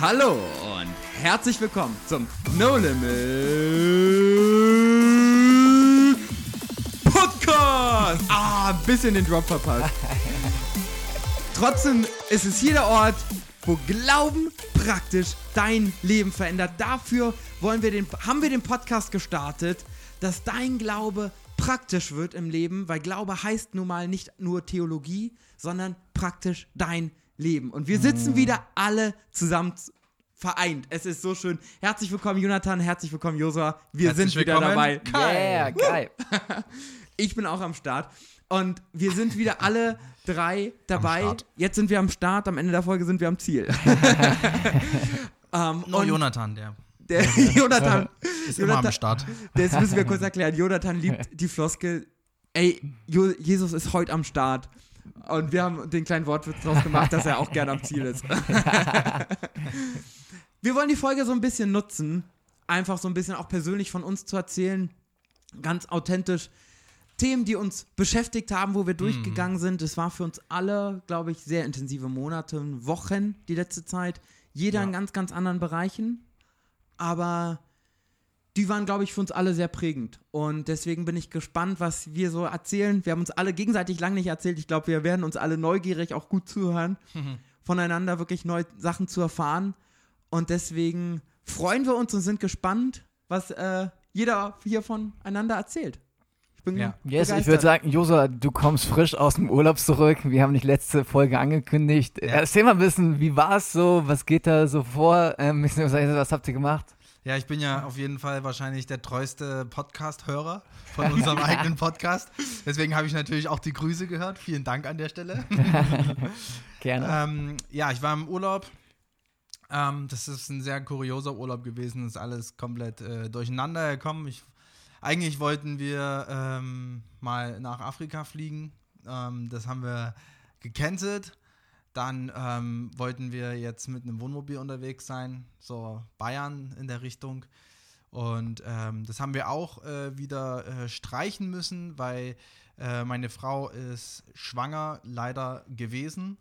Hallo und herzlich willkommen zum No Limit Podcast. Ah, ein bisschen den Drop verpasst. Trotzdem ist es hier der Ort, wo Glauben praktisch dein Leben verändert. Dafür wollen wir den, haben wir den Podcast gestartet, dass dein Glaube praktisch wird im Leben, weil Glaube heißt nun mal nicht nur Theologie, sondern praktisch dein Leben. Und wir sitzen wieder alle zusammen vereint. Es ist so schön. Herzlich willkommen, Jonathan. Herzlich willkommen, Josua. Wir Herzlich sind wieder dabei. Kai. Yeah, geil. Ich bin auch am Start. Und wir sind wieder alle drei dabei. Jetzt sind wir am Start. Am Ende der Folge sind wir am Ziel. ähm, Nur Jonathan, der der Jonathan, ist immer am Jonathan Start. das müssen wir kurz erklären. Jonathan liebt die Floskel. Ey, Jesus ist heute am Start. Und wir haben den kleinen Wortwitz draus gemacht, dass er auch gerne am Ziel ist. wir wollen die Folge so ein bisschen nutzen, einfach so ein bisschen auch persönlich von uns zu erzählen, ganz authentisch. Themen, die uns beschäftigt haben, wo wir durchgegangen sind. Es war für uns alle, glaube ich, sehr intensive Monate, Wochen die letzte Zeit. Jeder Ja. in ganz, ganz anderen Bereichen. Aber die waren, glaube ich, für uns alle sehr prägend. Und deswegen bin ich gespannt, was wir so erzählen. Wir haben uns alle gegenseitig lange nicht erzählt. Ich glaube, wir werden uns alle neugierig auch gut zuhören, voneinander wirklich neue Sachen zu erfahren. Und deswegen freuen wir uns und sind gespannt, was äh, jeder hier voneinander erzählt. Ich bin Ja. Yes, ich würde sagen, Josa, du kommst frisch aus dem Urlaub zurück. Wir haben die letzte Folge angekündigt. Erzähl mal ein bisschen, wie war es so? Was geht da so vor? Ähm, was habt ihr gemacht? Ja, ich bin ja auf jeden Fall wahrscheinlich der treueste Podcast-Hörer von unserem eigenen Podcast. Deswegen habe ich natürlich auch die Grüße gehört. Vielen Dank an der Stelle. Gerne. ähm, ja, ich war im Urlaub. Ähm, das ist ein sehr kurioser Urlaub gewesen. Ist alles komplett äh, durcheinander gekommen. Ich, eigentlich wollten wir ähm, mal nach Afrika fliegen. Ähm, das haben wir gecancelt. Dann ähm, wollten wir jetzt mit einem Wohnmobil unterwegs sein, so Bayern in der Richtung. Und ähm, das haben wir auch äh, wieder äh, streichen müssen, weil äh, meine Frau ist schwanger leider gewesen.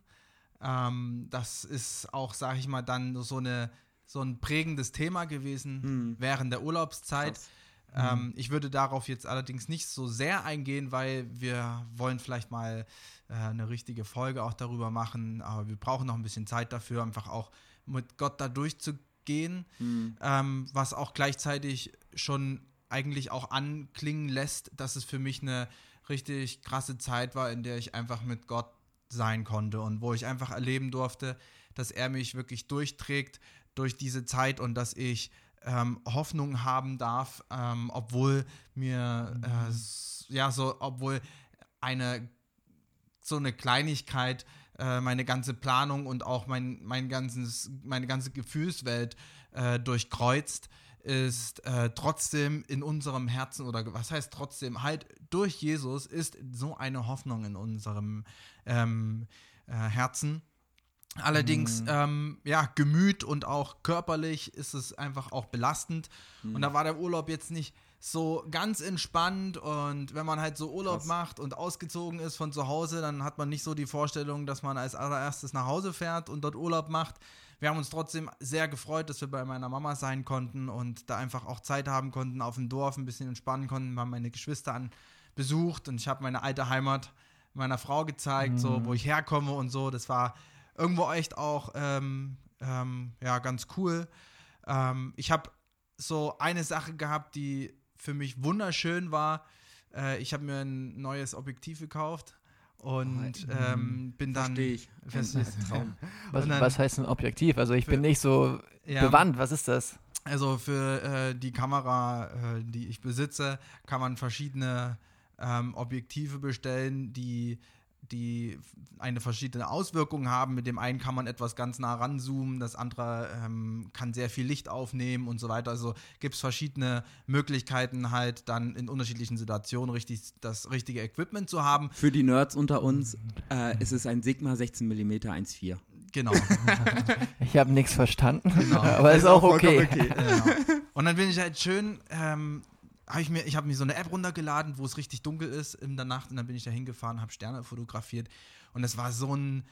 Ähm, das ist auch, sag ich mal, dann so, eine, so ein prägendes Thema gewesen Hm. während der Urlaubszeit. Krass. Ähm, ich würde darauf jetzt allerdings nicht so sehr eingehen, weil wir wollen vielleicht mal äh, eine richtige Folge auch darüber machen, aber wir brauchen noch ein bisschen Zeit dafür, einfach auch mit Gott da durchzugehen, Hm. ähm, was auch gleichzeitig schon eigentlich auch anklingen lässt, dass es für mich eine richtig krasse Zeit war, in der ich einfach mit Gott sein konnte und wo ich einfach erleben durfte, dass er mich wirklich durchträgt durch diese Zeit und dass ich ähm, Hoffnung haben darf, ähm, obwohl mir äh, s- ja so, obwohl eine so eine Kleinigkeit äh, meine ganze Planung und auch mein, mein ganzes, meine ganze Gefühlswelt äh, durchkreuzt, ist äh, trotzdem in unserem Herzen, oder was heißt trotzdem, halt durch Jesus ist so eine Hoffnung in unserem ähm, äh, Herzen. Allerdings, ähm, ja, Gemüt und auch körperlich ist es einfach auch belastend. Und da war der Urlaub jetzt nicht so ganz entspannt. Und wenn man halt so Urlaub Krass. macht und ausgezogen ist von zu Hause, dann hat man nicht so die Vorstellung, dass man als allererstes nach Hause fährt und dort Urlaub macht. Wir haben uns trotzdem sehr gefreut, dass wir bei meiner Mama sein konnten und da einfach auch Zeit haben konnten auf dem Dorf, ein bisschen entspannen konnten. Wir haben meine Geschwister an besucht und ich habe meine alte Heimat meiner Frau gezeigt, so wo ich herkomme und so. Das war irgendwo echt auch ähm, ähm, ja ganz cool. Ähm, ich habe so eine Sache gehabt, die für mich wunderschön war. Äh, ich habe mir ein neues Objektiv gekauft und ähm, bin dann Verstehe ich. Verstehst Ein Traum. Was, dann- was heißt ein Objektiv? Also ich Für- bin nicht so Ja. bewandt. Was ist das? Also für äh, die Kamera, äh, die ich besitze, kann man verschiedene ähm, Objektive bestellen, die, die eine verschiedene Auswirkung haben. Mit dem einen kann man etwas ganz nah ranzoomen, das andere ähm, kann sehr viel Licht aufnehmen und so weiter. Also gibt es verschiedene Möglichkeiten, halt dann in unterschiedlichen Situationen richtig das richtige Equipment zu haben. Für die Nerds unter uns äh, ist es ein Sigma 16 mm 1.4. Genau. Ich habe nichts verstanden, Genau. aber ist auch okay. Genau. Und dann bin ich halt schön, ähm, habe ich mir, ich habe mir so eine App runtergeladen, wo es richtig dunkel ist in der Nacht und dann bin ich da hingefahren, habe Sterne fotografiert und es war so ein,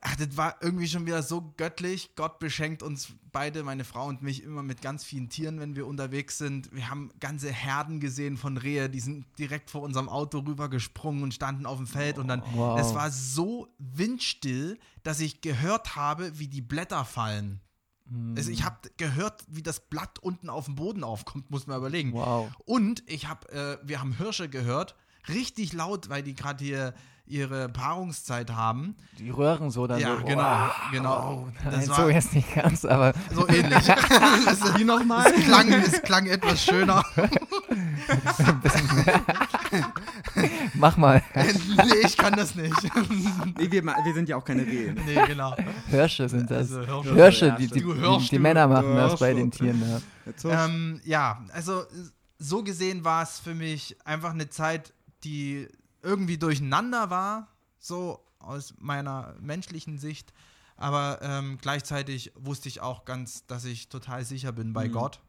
ach, das war irgendwie schon wieder so göttlich. Gott beschenkt uns beide, meine Frau und mich, immer mit ganz vielen Tieren, wenn wir unterwegs sind. Wir haben ganze Herden gesehen von Rehe, die sind direkt vor unserem Auto rübergesprungen und standen auf dem Feld. Und dann, Wow. es war so windstill, dass ich gehört habe, wie die Blätter fallen. Also ich habe gehört, wie das Blatt unten auf dem Boden aufkommt, muss man überlegen. Wow. Und ich habe, äh, wir haben Hirsche gehört, richtig laut, weil die gerade hier ihre Paarungszeit haben. Die röhren so dann. Ja, so, genau, wow. genau. Nein, Das so war jetzt nicht ganz, aber so ähnlich. das, Wie nochmal? es, klang, es klang etwas schöner. mach mal. nee, ich kann das nicht. Nee, wir, wir sind ja auch keine Rehe. nee, genau. Hirsche sind das. Also, Hirsche. Hirsche, Ja, die, die, Du die, hörst die. Männer machen das bei den. Tieren. Ja. Ähm, ja, also so gesehen war es für mich einfach eine Zeit, die irgendwie durcheinander war, so aus meiner menschlichen Sicht. Aber ähm, gleichzeitig wusste ich auch ganz, dass ich total sicher bin bei Mhm. Gott.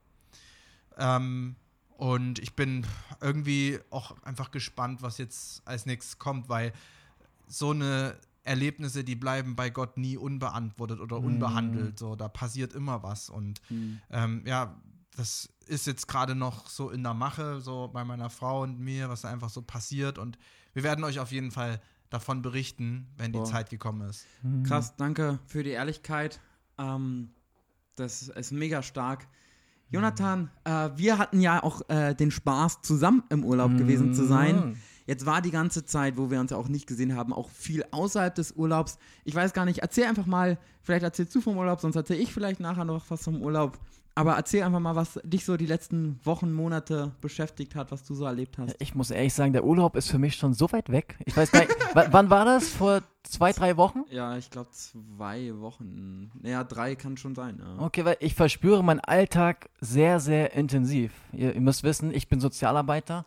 Ähm, und ich bin irgendwie auch einfach gespannt, was jetzt als nächstes kommt, weil so eine Erlebnisse, die bleiben bei Gott nie unbeantwortet oder Mhm. unbehandelt. So, da passiert immer was. Und Hm. ähm, ja, das ist jetzt gerade noch so in der Mache, so bei meiner Frau und mir, was da einfach so passiert. Und wir werden euch auf jeden Fall davon berichten, wenn die Boah. Zeit gekommen ist. Mhm. Krass, danke für die Ehrlichkeit. Ähm, das ist mega stark. Jonathan, äh, wir hatten ja auch äh, den Spaß, zusammen im Urlaub gewesen zu sein. Mhm. Jetzt war die ganze Zeit, wo wir uns auch nicht gesehen haben, auch viel außerhalb des Urlaubs. Ich weiß gar nicht, erzähl einfach mal, vielleicht erzählst du vom Urlaub, sonst erzähl ich vielleicht nachher noch was vom Urlaub. Aber erzähl einfach mal, was dich so die letzten Wochen, Monate beschäftigt hat, was du so erlebt hast. Ich muss ehrlich sagen, der Urlaub ist für mich schon so weit weg. Ich weiß gar nicht, wann war das? Vor zwei, drei Wochen? Ja, ich glaube zwei Wochen. Naja, drei kann schon sein. Ja. Okay, weil ich verspüre meinen Alltag sehr, sehr intensiv. Ihr, ihr müsst wissen, ich bin Sozialarbeiter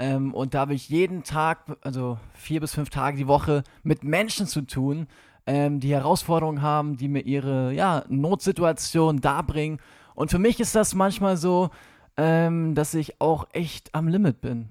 ähm, und da habe ich jeden Tag, also vier bis fünf Tage die Woche, mit Menschen zu tun, ähm, die Herausforderungen haben, die mir ihre ja, Notsituation darbringen. Und für mich ist das manchmal so, ähm, dass ich auch echt am Limit bin.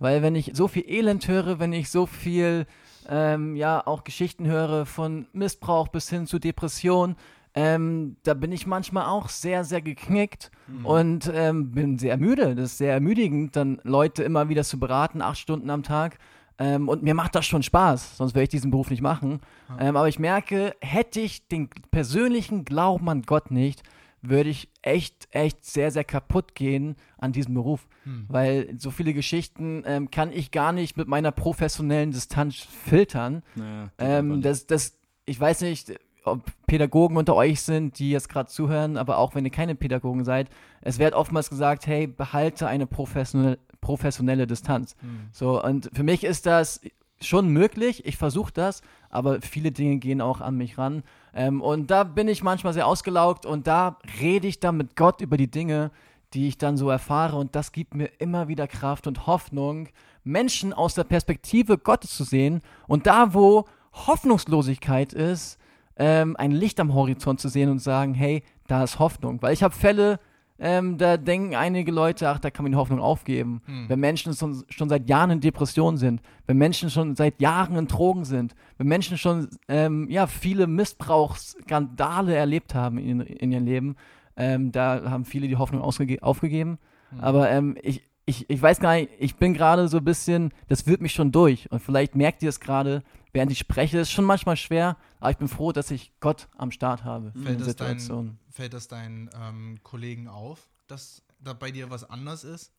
Weil wenn ich so viel Elend höre, wenn ich so viel, ähm, ja, auch Geschichten höre von Missbrauch bis hin zu Depression, ähm, da bin ich manchmal auch sehr, sehr geknickt und ähm, bin sehr müde. Das ist sehr ermüdigend, dann Leute immer wieder zu beraten, acht Stunden am Tag. Ähm, und mir macht das schon Spaß, sonst würde ich diesen Beruf nicht machen. Ähm, aber ich merke, hätte ich den persönlichen Glauben an Gott nicht, würde ich echt, echt sehr, sehr kaputt gehen an diesem Beruf. Weil so viele Geschichten ähm, kann ich gar nicht mit meiner professionellen Distanz filtern. Naja, Ähm, das, das, ich weiß nicht, ob Pädagogen unter euch sind, die jetzt gerade zuhören, aber auch wenn ihr keine Pädagogen seid, es wird oftmals gesagt, hey, behalte eine professionelle, professionelle Distanz. So, und für mich ist das schon möglich, ich versuche das, aber viele Dinge gehen auch an mich ran. Ähm, und da bin ich manchmal sehr ausgelaugt und da rede ich dann mit Gott über die Dinge, die ich dann so erfahre und das gibt mir immer wieder Kraft und Hoffnung, Menschen aus der Perspektive Gottes zu sehen und da, wo Hoffnungslosigkeit ist, ähm, ein Licht am Horizont zu sehen und sagen, hey, da ist Hoffnung. Weil ich habe Fälle, ähm, da denken einige Leute, ach, da kann man die Hoffnung aufgeben. Wenn Menschen schon, schon seit Jahren in Depressionen sind, wenn Menschen schon seit Jahren in Drogen sind, wenn Menschen schon ähm, ja, viele Missbrauchsskandale erlebt haben in, in ihrem Leben, ähm, da haben viele die Hoffnung aufgegeben. Aber ähm, ich, ich, ich weiß gar nicht, ich bin gerade so ein bisschen, das wird mich schon durch. Und vielleicht merkt ihr es gerade, während ich spreche. Es ist schon manchmal schwer, aber ich bin froh, dass ich Gott am Start habe in Fällt das, dein, Situation. fällt das deinen ähm, Kollegen auf, dass da bei dir was anders ist?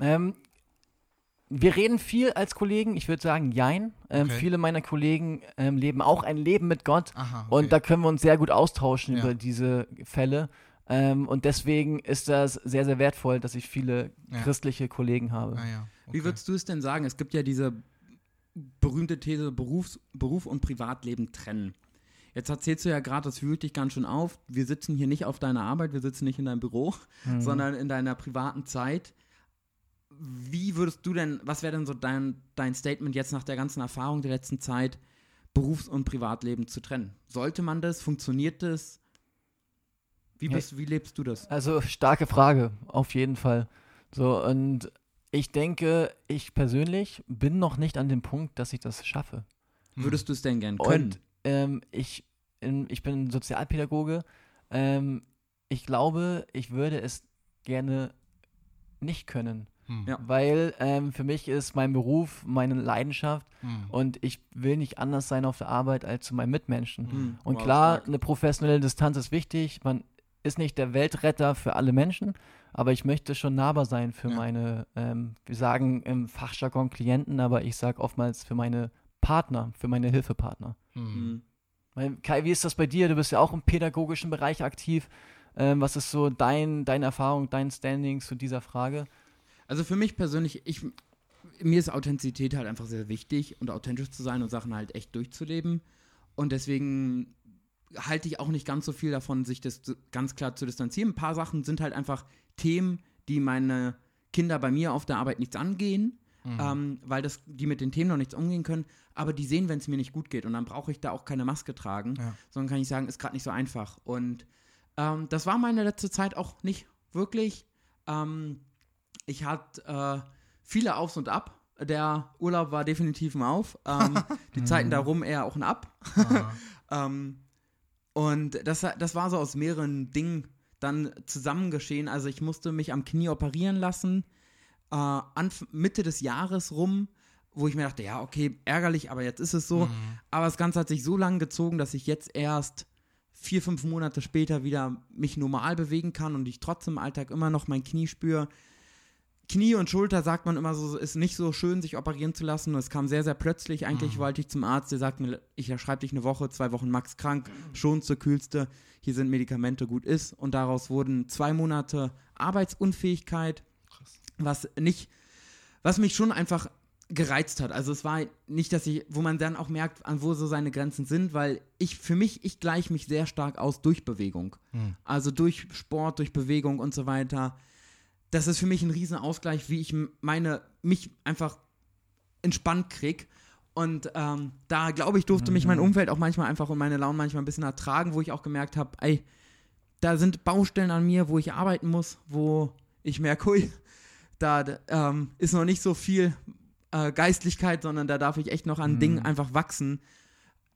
Ähm, wir reden viel als Kollegen, ich würde sagen, jein. Ähm, Okay. Viele meiner Kollegen ähm, leben auch ein Leben mit Gott Aha, okay. und da können wir uns sehr gut austauschen Ja. über diese Fälle. Ähm, und deswegen ist das sehr, sehr wertvoll, dass ich viele Ja. christliche Kollegen habe. Ah, ja. Wie okay. würdest du es denn sagen? Es gibt ja diese berühmte These, Berufs-, Beruf und Privatleben trennen. Jetzt erzählst du ja gerade, das wühlt dich ganz schön auf. Wir sitzen hier nicht auf deiner Arbeit, wir sitzen nicht in deinem Büro, Mhm. sondern in deiner privaten Zeit. Wie würdest du denn, was wäre denn so dein, dein Statement jetzt nach der ganzen Erfahrung der letzten Zeit, Berufs- und Privatleben zu trennen? Sollte man das? Funktioniert das? Wie, bist, wie lebst du das? Also starke Frage, auf jeden Fall. So, und ich denke, ich persönlich bin noch nicht an dem Punkt, dass ich das schaffe. Hm. Würdest du es denn gern können? Und ähm, ich, ich bin Sozialpädagoge. Ähm, ich glaube, ich würde es gerne nicht können. Hm. Ja. Weil ähm, für mich ist mein Beruf meine Leidenschaft Hm. und ich will nicht anders sein auf der Arbeit als zu meinen Mitmenschen. Mhm. Und Wow, klar, stark. eine professionelle Distanz ist wichtig. Man ist nicht der Weltretter für alle Menschen, aber ich möchte schon nahbar sein für Ja. meine, ähm, wir sagen im Fachjargon Klienten, aber ich sage oftmals für meine Partner, für meine Hilfepartner. Hm. Mhm. Weil, Kai, wie ist das bei dir? Du bist ja auch im pädagogischen Bereich aktiv. Ähm, was ist so dein, deine Erfahrung, dein Standing zu dieser Frage? Also für mich persönlich, ich, mir ist Authentizität halt einfach sehr wichtig und authentisch zu sein und Sachen halt echt durchzuleben. Und deswegen halte ich auch nicht ganz so viel davon, sich das ganz klar zu distanzieren. Ein paar Sachen sind halt einfach Themen, die meine Kinder bei mir auf der Arbeit nichts angehen, Mhm. ähm, weil das, die mit den Themen noch nichts umgehen können. Aber die sehen, wenn es mir nicht gut geht. Und dann brauche ich da auch keine Maske tragen, Ja. sondern kann ich sagen, ist gerade nicht so einfach. Und ähm, das war meine letzte Zeit auch nicht wirklich. Ähm, ich hatte äh, viele Aufs und Ab. Der Urlaub war definitiv ein Auf. Ähm, die Zeiten darum eher auch ein Ab. Ähm, und das, das war so aus mehreren Dingen dann zusammen geschehen. Also ich musste mich am Knie operieren lassen, äh, Anf Mitte des Jahres rum, wo ich mir dachte, ja, okay, ärgerlich, aber jetzt ist es so. Mhm. Aber das Ganze hat sich so lange gezogen, dass ich jetzt erst vier, fünf Monate später wieder mich normal bewegen kann und ich trotzdem im Alltag immer noch mein Knie spüre. Knie und Schulter sagt man immer so, ist nicht so schön, sich operieren zu lassen. Es kam sehr, sehr plötzlich. Eigentlich Mhm. wollte ich zum Arzt, der sagt mir, ich schreibe dich eine Woche, zwei Wochen max krank, schon zur kühlste. Hier sind Medikamente, gut ist. Und daraus wurden zwei Monate Arbeitsunfähigkeit, Krass. was nicht, was mich schon einfach gereizt hat. Also es war nicht, dass ich, wo man dann auch merkt, an wo so seine Grenzen sind, weil ich, für mich, ich gleiche mich sehr stark aus durch Bewegung. Hm. Also durch Sport, durch Bewegung und so weiter. Das ist für mich ein Riesenausgleich, wie ich meine, mich einfach entspannt krieg. Und ähm, da glaube ich, durfte mich mein Umfeld auch manchmal einfach und meine Laune manchmal ein bisschen ertragen, wo ich auch gemerkt habe, ey, da sind Baustellen an mir, wo ich arbeiten muss, wo ich merke, hui, da ähm, ist noch nicht so viel äh, Geistlichkeit, sondern da darf ich echt noch an Mhm. Dingen einfach wachsen.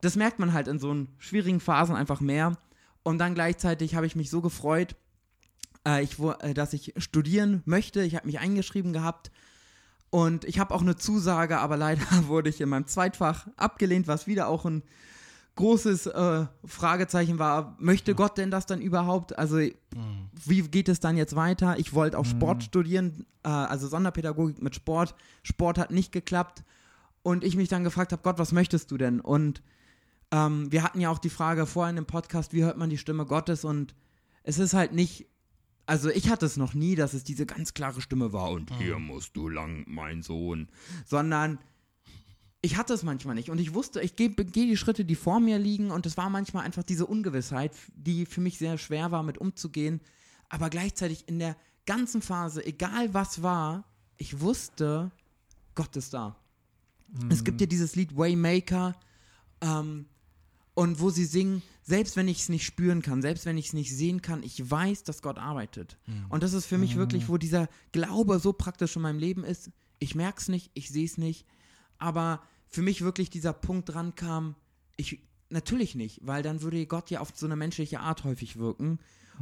Das merkt man halt in so schwierigen Phasen einfach mehr. Und dann gleichzeitig habe ich mich so gefreut, äh, ich, äh, dass ich studieren möchte. Ich habe mich eingeschrieben gehabt und ich habe auch eine Zusage, aber leider wurde ich in meinem Zweitfach abgelehnt, was wieder auch ein großes äh, Fragezeichen war. Möchte Gott denn das dann überhaupt? Also Hm. wie geht es dann jetzt weiter? Ich wollte auch Mhm. Sport studieren, äh, also Sonderpädagogik mit Sport. Sport hat nicht geklappt. Und ich mich dann gefragt habe, Gott, was möchtest du denn? Und ähm, wir hatten ja auch die Frage vorhin im Podcast, wie hört man die Stimme Gottes? Und es ist halt nicht, also ich hatte es noch nie, dass es diese ganz klare Stimme war und hier musst du lang, mein Sohn. Sondern ich hatte es manchmal nicht. Und ich wusste, ich gehe geh die Schritte, die vor mir liegen. Und es war manchmal einfach diese Ungewissheit, die für mich sehr schwer war, mit umzugehen. Aber gleichzeitig in der ganzen Phase, egal was war, ich wusste, Gott ist da. Es gibt ja dieses Lied Waymaker, ähm, und wo sie singen, selbst wenn ich es nicht spüren kann, selbst wenn ich es nicht sehen kann, ich weiß, dass Gott arbeitet. Und das ist für mich wirklich, wo dieser Glaube so praktisch in meinem Leben ist. Ich merke es nicht, ich sehe es nicht, aber für mich wirklich dieser Punkt dran kam, ich natürlich nicht, weil dann würde Gott ja auf so eine menschliche Art häufig wirken.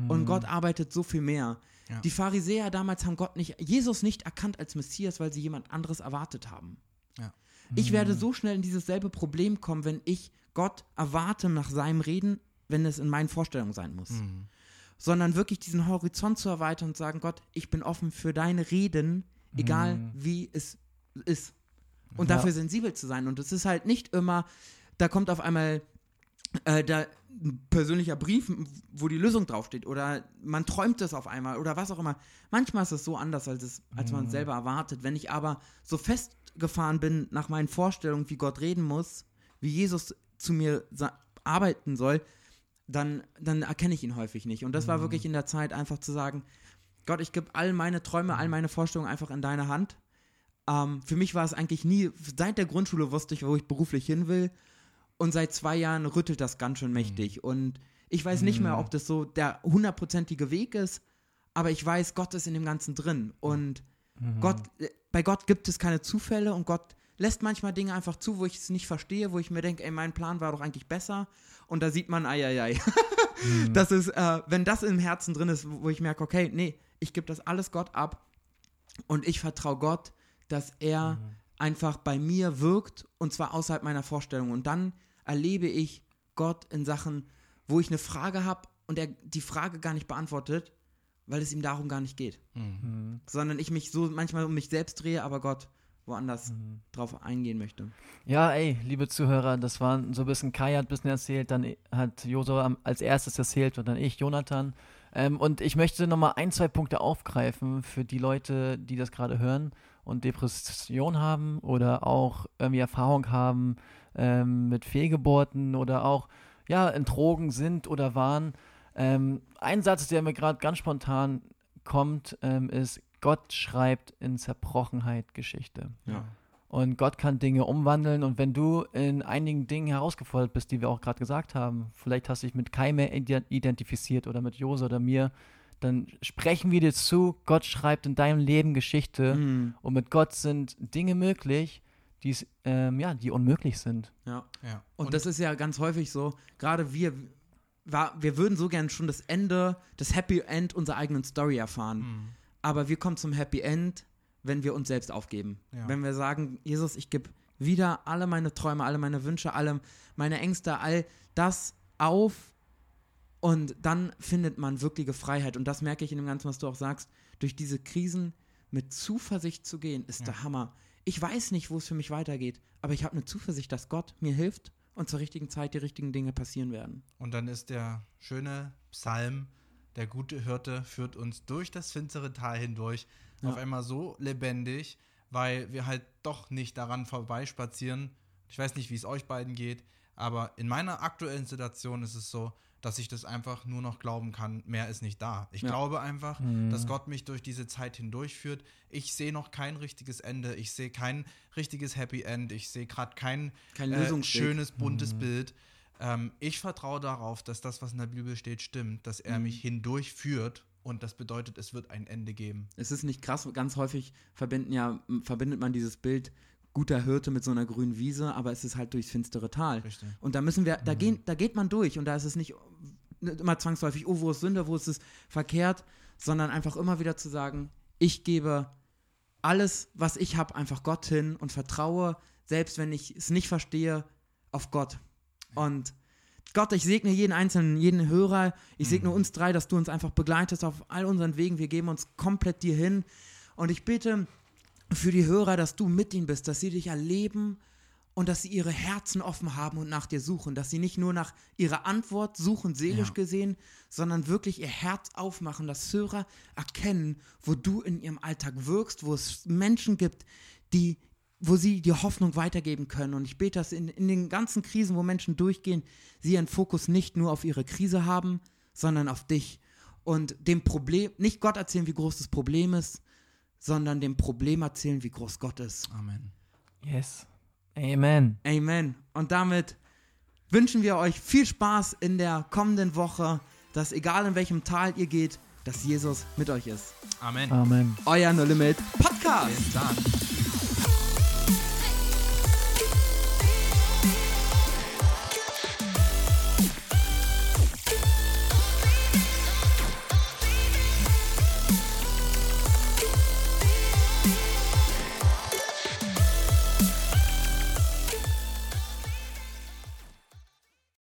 Und Gott arbeitet so viel mehr. Ja. Die Pharisäer damals haben Gott nicht, Jesus nicht erkannt als Messias, weil sie jemand anderes erwartet haben. Ja. Ich werde so schnell in dieses selbe Problem kommen, wenn ich Gott erwarte nach seinem Reden, wenn es in meinen Vorstellungen sein muss. Hm. Sondern wirklich diesen Horizont zu erweitern und sagen, Gott, ich bin offen für deine Reden, egal Mhm. wie es ist. Und Ja. dafür sensibel zu sein. Und es ist halt nicht immer, da kommt auf einmal äh, da ein persönlicher Brief, wo die Lösung draufsteht. Oder man träumt es auf einmal oder was auch immer. Manchmal ist es so anders, als, es, als man es selber erwartet. Wenn ich aber so festgefahren bin nach meinen Vorstellungen, wie Gott reden muss, wie Jesus zu mir arbeiten soll, dann, dann erkenne ich ihn häufig nicht. Und das war wirklich in der Zeit einfach zu sagen, Gott, ich gebe all meine Träume, all meine Vorstellungen einfach in deine Hand. Ähm, für mich war es eigentlich nie, seit der Grundschule wusste ich, wo ich beruflich hin will. Und seit zwei Jahren rüttelt das ganz schön mächtig. Und ich weiß nicht mehr, ob das so der hundertprozentige Weg ist, aber ich weiß, Gott ist in dem Ganzen drin. Und Gott, äh, bei Gott gibt es keine Zufälle und Gott lässt manchmal Dinge einfach zu, wo ich es nicht verstehe, wo ich mir denke, ey, mein Plan war doch eigentlich besser. Und da sieht man, ei, ei, ei. Mhm. Das ist, äh, wenn das im Herzen drin ist, wo ich merke, okay, nee, ich gebe das alles Gott ab und ich vertraue Gott, dass er Mhm. einfach bei mir wirkt und zwar außerhalb meiner Vorstellung. Und dann erlebe ich Gott in Sachen, wo ich eine Frage habe und er die Frage gar nicht beantwortet, weil es ihm darum gar nicht geht. Mhm. Sondern ich mich so manchmal um mich selbst drehe, aber Gott woanders Mhm. drauf eingehen möchte. Ja, ey, liebe Zuhörer, das war so ein bisschen, Kai hat ein bisschen erzählt, dann hat Josua als erstes erzählt und dann ich, Jonathan. Ähm, und ich möchte nochmal ein, zwei Punkte aufgreifen für die Leute, die das gerade hören und Depression haben oder auch irgendwie Erfahrung haben ähm, mit Fehlgeburten oder auch ja, in Drogen sind oder waren. Ähm, ein Satz, der mir gerade ganz spontan kommt, ähm, ist, Gott schreibt in Zerbrochenheit Geschichte. Ja. Und Gott kann Dinge umwandeln. Und wenn du in einigen Dingen herausgefordert bist, die wir auch gerade gesagt haben, vielleicht hast du dich mit Kai mehr ide- identifiziert oder mit Jose oder mir, dann sprechen wir dir zu, Gott schreibt in deinem Leben Geschichte. Mhm. Und mit Gott sind Dinge möglich, die, ähm, ja, die unmöglich sind. ja. Ja. Und, das ist ja ganz häufig so, gerade wir, war, wir würden so gern schon das Ende, das Happy End unserer eigenen Story erfahren. Mhm. Aber wir kommen zum Happy End, wenn wir uns selbst aufgeben. Ja. Wenn wir sagen, Jesus, ich gebe wieder alle meine Träume, alle meine Wünsche, alle meine Ängste, all das auf und dann findet man wirkliche Freiheit. Und das merke ich in dem Ganzen, was du auch sagst. Durch diese Krisen mit Zuversicht zu gehen, ist der Hammer. Ich weiß nicht, wo es für mich weitergeht, aber ich habe eine Zuversicht, dass Gott mir hilft und zur richtigen Zeit die richtigen Dinge passieren werden. Und dann ist der schöne Psalm, der gute Hirte führt uns durch das finstere Tal hindurch, Ja. auf einmal so lebendig, weil wir halt doch nicht daran vorbeispazieren. Ich weiß nicht, wie es euch beiden geht, aber in meiner aktuellen Situation ist es so, dass ich das einfach nur noch glauben kann, mehr ist nicht da. Ich Ja. glaube einfach, dass Gott mich durch diese Zeit hindurchführt. Ich sehe noch kein richtiges Ende, ich sehe kein richtiges Happy End, ich sehe gerade kein, Kein äh, schönes, buntes Bild. Ähm, ich vertraue darauf, dass das, was in der Bibel steht, stimmt, dass er mich hindurchführt und das bedeutet, es wird ein Ende geben. Es ist nicht krass, ganz häufig verbinden ja, verbindet man dieses Bild guter Hirte mit so einer grünen Wiese, aber es ist halt durchs finstere Tal. Richtig. Und da müssen wir, da, gehen, da geht man durch und da ist es nicht immer zwangsläufig, oh, wo ist Sünde, wo ist es verkehrt, sondern einfach immer wieder zu sagen, ich gebe alles, was ich habe, einfach Gott hin und vertraue, selbst wenn ich es nicht verstehe, auf Gott. Und Gott, ich segne jeden Einzelnen, jeden Hörer, ich segne uns drei, dass du uns einfach begleitest auf all unseren Wegen. Wir geben uns komplett dir hin. Und ich bete für die Hörer, dass du mit ihnen bist, dass sie dich erleben und dass sie ihre Herzen offen haben und nach dir suchen, dass sie nicht nur nach ihrer Antwort suchen, seelisch Ja. gesehen, sondern wirklich ihr Herz aufmachen, dass Hörer erkennen, wo du in ihrem Alltag wirkst, wo es Menschen gibt, die wo sie die Hoffnung weitergeben können. Und ich bete, dass in, in den ganzen Krisen, wo Menschen durchgehen, sie ihren Fokus nicht nur auf ihre Krise haben, sondern auf dich. Und dem Problem, nicht Gott erzählen, wie groß das Problem ist, sondern dem Problem erzählen, wie groß Gott ist. Amen. Yes. Amen. Amen. Und damit wünschen wir euch viel Spaß in der kommenden Woche, dass egal in welchem Tal ihr geht, dass Jesus mit euch ist. Amen. Amen. Euer No Limit Podcast. Bis dann.